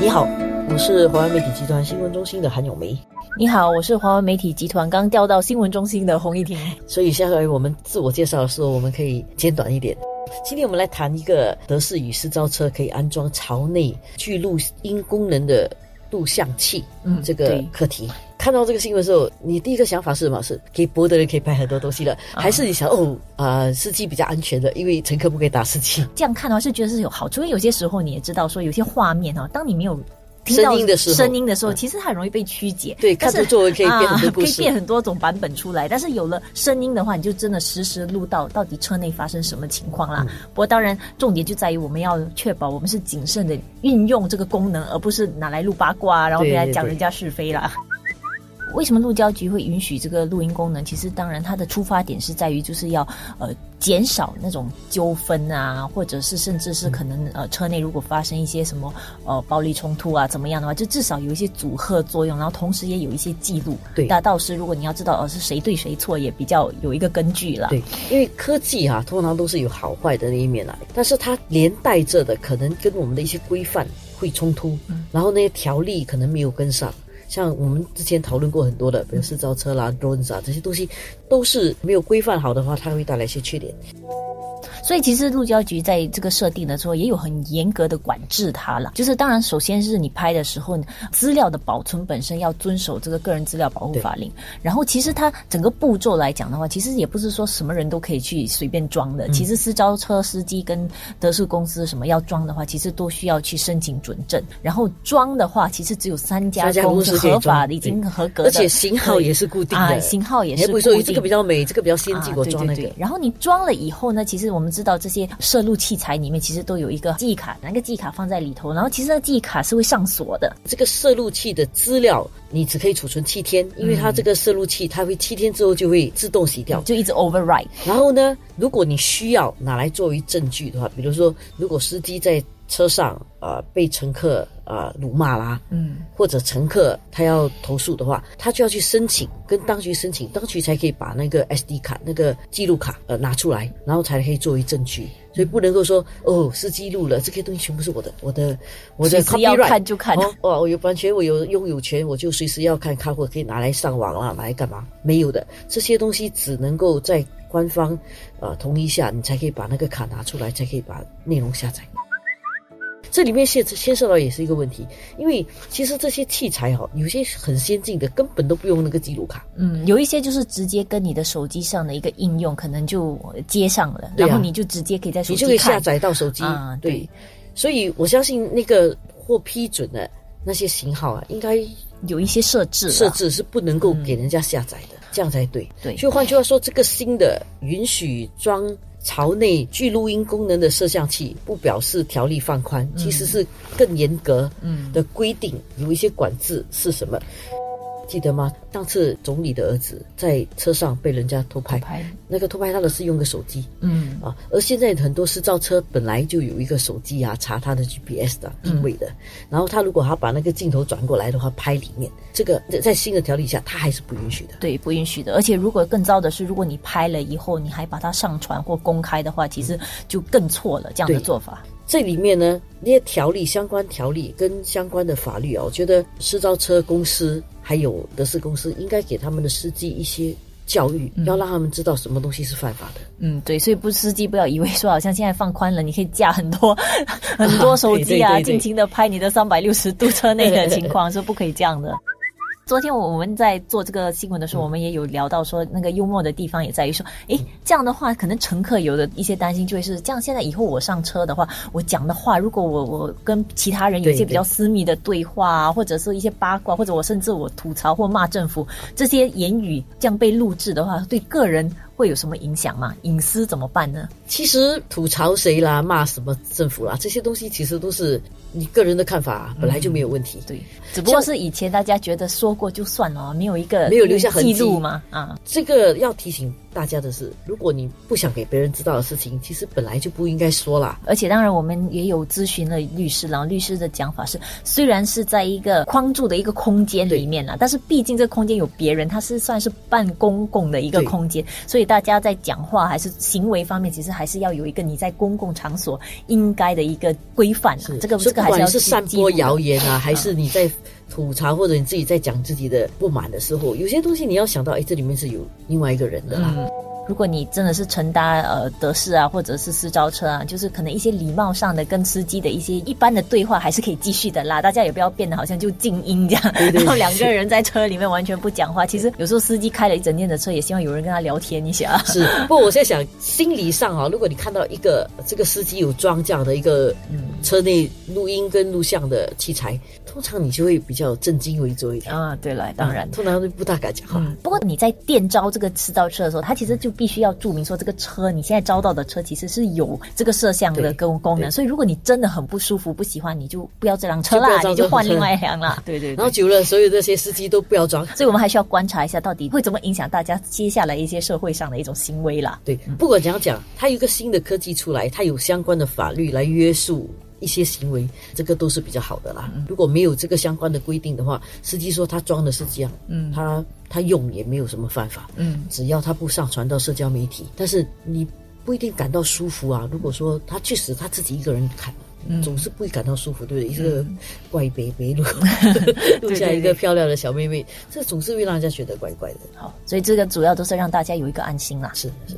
你好，我是华为媒体集团新闻中心的韩永梅。你好，我是华为媒体集团刚调到新闻中心的洪一婷。所以下回我们自我介绍的时候，我们可以简短一点。今天我们来谈一个德式与私招车可以安装朝内具录音功能的录像器，嗯，这个课题。看到这个新闻的时候，你第一个想法是什么？是可以播的人可以拍很多东西了，还是你想哦啊，司机比较安全的，因为乘客不可以打司机？这样看的话是觉得是有好处，因为有些时候你也知道说有些画面哈，当你没有。声音的时候，声音的时候，其实很容易被曲解。对，看图作文可以变很多可以变很多种版本出来。但是有了声音的话，你就真的实时录到到底车内发生什么情况啦。不过当然，重点就在于我们要确保我们是谨慎的运用这个功能，而不是拿来录八卦，然后来讲人家是非啦。为什么路交局会允许这个录音功能？其实当然，它的出发点是在于就是要呃减少那种纠纷啊，或者是甚至是可能呃车内如果发生一些什么呃暴力冲突啊怎么样的话，就至少有一些阻吓作用，然后同时也有一些记录。对，那到时如果你要知道呃是谁对谁错，也比较有一个根据了。对，因为科技哈通常都是有好坏的那一面来，但是它连带着的可能跟我们的一些规范会冲突，然后那些条例可能没有跟上。像我们之前讨论过很多的，比如私造车啦、drones 啊这些东西，都是没有规范好的话，它会带来一些缺点。所以其实路交局在这个设定的时候也有很严格的管制它了。就是当然，首先是你拍的时候，资料的保存本身要遵守这个个人资料保护法令。然后其实它整个步骤来讲的话，其实也不是说什么人都可以去随便装的。其实私招车司机跟德士公司什么要装的话，其实都需要去申请准证。然后装的话，其实只有三家公司合法的，已经合格的，而且型号也是固定的，型号也是固定。这个比较美，这个比较先进，我装那个。然后你装了以后呢，其实我们。知道这些摄录器材里面其实都有一个记忆卡，那个记忆卡放在里头，然后其实那记忆卡是会上锁的。这个摄录器的资料你只可以储存七天，因为它这个摄录器它会七天之后就会自动洗掉，就一直 override。然后呢，如果你需要拿来作为证据的话，比如说如果司机在车上呃被乘客呃辱骂啦，嗯，或者乘客他要投诉的话，他就要去申请，跟当局申请，当局才可以把那个 SD 卡那个记录卡呃拿出来，然后才可以作为证据。所以不能够说哦是记录了，这些东西全部是我的，我的我的 copyright，要看就看哦，我有版权，我有拥有权，我就随时要看，看或可以拿来上网啦，拿来干嘛？没有的，这些东西只能够在官方呃同意下，你才可以把那个卡拿出来，才可以把内容下载。这里面牵牵涉到也是一个问题，因为其实这些器材哈，有些很先进的，根本都不用那个记录卡。嗯，有一些就是直接跟你的手机上的一个应用可能就接上了，然后你就直接可以在手机你就可以下载到手机啊。对，所以我相信那个获批准的那些型号啊，应该有一些设置，设置是不能够给人家下载的，这样才对。对，就换句话说，这个新的允许装。巢内具录音功能的摄像器，不表示条例放宽，其实是更严格的规定，有一些管制是什么？记得吗？上次总理的儿子在车上被人家偷拍，那个偷拍他的是用个手机，嗯啊，而现在很多私造车本来就有一个手机啊，查他的 GPS 的定位的，然后他如果他把那个镜头转过来的话，拍里面，这个在新的条例下，他还是不允许的。对，不允许的。而且如果更糟的是，如果你拍了以后，你还把它上传或公开的话，其实就更错了。这样的做法，这里面呢，那些条例、相关条例跟相关的法律啊，我觉得私造车公司。还有德士公司应该给他们的司机一些教育，要让他们知道什么东西是犯法的。嗯，对，所以不司机不要以为说好像现在放宽了，你可以架很多 很多手机啊，尽情的拍你的三百六十度车内的情况，是不可以这样的。昨天我们在做这个新闻的时候，我们也有聊到说，那个幽默的地方也在于说，诶，这样的话，可能乘客有的一些担心就会是这样。现在以后我上车的话，我讲的话，如果我我跟其他人有一些比较私密的对话啊，或者是一些八卦，或者我甚至我吐槽或骂政府这些言语，这样被录制的话，对个人。会有什么影响吗？隐私怎么办呢？其实吐槽谁啦，骂什么政府啦，这些东西其实都是你个人的看法，本来就没有问题。对，只不过是以前大家觉得说过就算了，没有一个没有留下痕记录吗？啊，这个要提醒大家的是，如果你不想给别人知道的事情，其实本来就不应该说啦。而且当然，我们也有咨询了律师，然后律师的讲法是，虽然是在一个框住的一个空间里面啦，但是毕竟这个空间有别人，它是算是半公共的一个空间，所以大家在讲话还是行为方面，其实还是要有一个你在公共场所应该的一个规范。这个这个还是要是散播谣言啊，还是你在吐槽或者你自己在讲自己的不满的时候，有些东西你要想到，哎，这里面是有另外一个人的啦。如果你真的是乘搭呃德士啊，或者是私招车啊，就是可能一些礼貌上的跟司机的一些一般的对话还是可以继续的啦。大家也不要变得好像就静音这样，然后 两个人在车里面完全不讲话。其实有时候司机开了一整天的车，也希望有人跟他聊天一下。是，不过我现在想，心理上啊，如果你看到一个这个司机有装这样的一个车内录音跟录像的器材，通常你就会比较震惊为主一点啊。对了，当然，通常都不大敢讲话。不过你在电招这个私招车的时候，他其实就必须要注明说。这个车你现在招到的车其实是有这个摄像的功功能，所以如果你真的很不舒服、不喜欢，你就不要这辆车啦，你就换另外一辆啦。对对。然后久了，所有这些司机都不要装，所以我们还需要观察一下，到底会怎么影响大家接下来一些社会上的一种行为啦。对，不管怎样讲，它有一个新的科技出来，它有相关的法律来约束一些行为，这个都是比较好的啦。如果没有这个相关的规定的话，司机说他装的是这样，嗯，他他用也没有什么犯法，嗯，只要他不上传到社交媒体，但是你。不一定感到舒服啊！如果说他确实他自己一个人看，总是不会感到舒服，对不对？一个怪别别录录下一个漂亮的小妹妹，这总是会让人家觉得怪怪的。好，所以这个主要都是让大家有一个安心啦。是是。